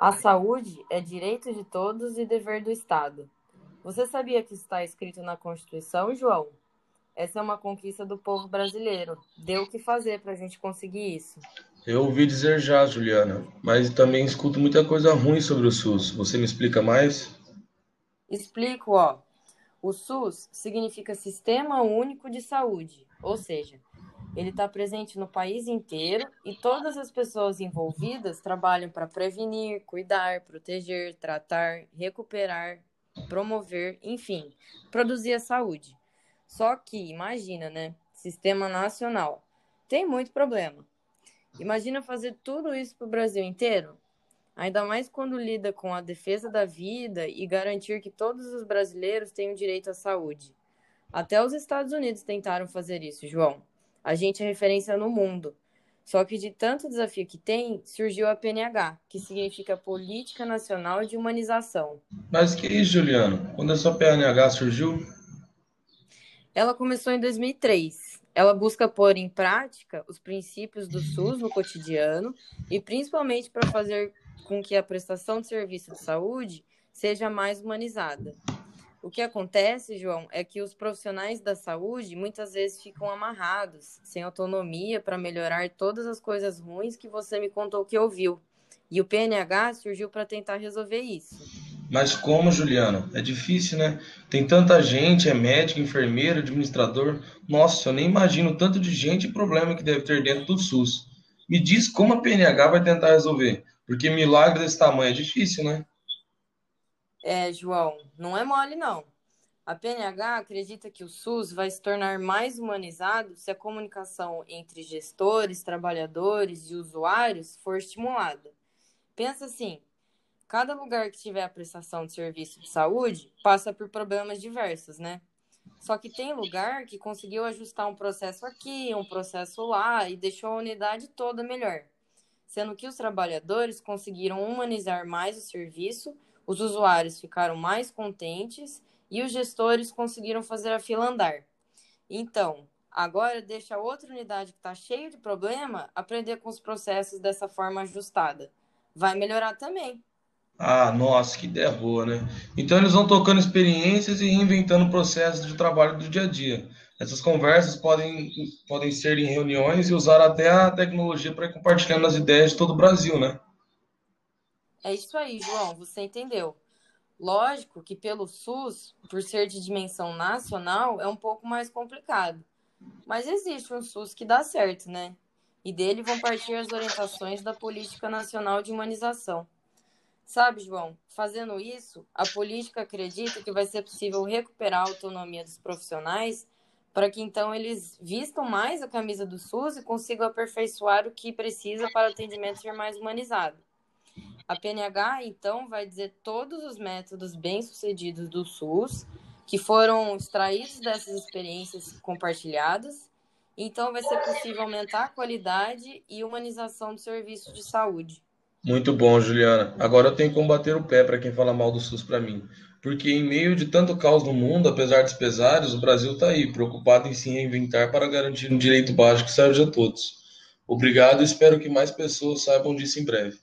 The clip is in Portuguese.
A saúde é direito de todos e dever do Estado. Você sabia que está escrito na Constituição, João? Essa é uma conquista do povo brasileiro. Deu o que fazer para a gente conseguir isso. Eu ouvi dizer já, Juliana, mas também escuto muita coisa ruim sobre o SUS. Você me explica mais? Explico, ó. O SUS significa Sistema Único de Saúde, ou seja, ele está presente no país inteiro e todas as pessoas envolvidas trabalham para prevenir, cuidar, proteger, tratar, recuperar, promover, enfim, produzir a saúde. Só que, imagina, né? Sistema nacional. Tem muito problema. Imagina fazer tudo isso para o Brasil inteiro? Ainda mais quando lida com a defesa da vida e garantir que todos os brasileiros tenham direito à saúde. Até os Estados Unidos tentaram fazer isso, João. A gente é referência no mundo. Só que de tanto desafio que tem, surgiu a PNH, que significa Política Nacional de Humanização. Mas que isso, Juliano? Quando essa PNH surgiu? Ela começou em 2003. Ela busca pôr em prática os princípios do SUS no cotidiano e principalmente para fazer com que a prestação de serviço de saúde seja mais humanizada. O que acontece, João, é que os profissionais da saúde muitas vezes ficam amarrados, sem autonomia para melhorar todas as coisas ruins que você me contou que ouviu. E o PNH surgiu para tentar resolver isso. Mas como, Juliana? É difícil, né? Tem tanta gente, é médico, enfermeiro, administrador. Nossa, eu nem imagino tanto de gente e problema que deve ter dentro do SUS. Me diz como a PNH vai tentar resolver, porque milagre desse tamanho é difícil, né? É, João, não é mole, não. A PNH acredita que o SUS vai se tornar mais humanizado se a comunicação entre gestores, trabalhadores e usuários for estimulada. Pensa assim: cada lugar que tiver a prestação de serviço de saúde passa por problemas diversos, né? Só que tem lugar que conseguiu ajustar um processo aqui, um processo lá e deixou a unidade toda melhor. Sendo que os trabalhadores conseguiram humanizar mais o serviço os usuários ficaram mais contentes e os gestores conseguiram fazer a fila andar. Então, agora deixa a outra unidade que está cheia de problema aprender com os processos dessa forma ajustada. Vai melhorar também. Ah, nossa, que ideia boa, né? Então eles vão tocando experiências e inventando processos de trabalho do dia a dia. Essas conversas podem, podem ser em reuniões e usar até a tecnologia para ir compartilhando as ideias de todo o Brasil, né? É isso aí, João, você entendeu. Lógico que pelo SUS, por ser de dimensão nacional, é um pouco mais complicado. Mas existe um SUS que dá certo, né? E dele vão partir as orientações da Política Nacional de Humanização. Sabe, João, fazendo isso, a política acredita que vai ser possível recuperar a autonomia dos profissionais para que então eles vistam mais a camisa do SUS e consigam aperfeiçoar o que precisa para o atendimento ser mais humanizado. A PNH, então, vai dizer todos os métodos bem-sucedidos do SUS que foram extraídos dessas experiências compartilhadas. Então, vai ser possível aumentar a qualidade e humanização do serviço de saúde. Muito bom, Juliana. Agora eu tenho que combater o pé para quem fala mal do SUS para mim. Porque em meio de tanto caos no mundo, apesar dos pesares, o Brasil está aí, preocupado em se reinventar para garantir um direito básico que serve a todos. Obrigado e espero que mais pessoas saibam disso em breve.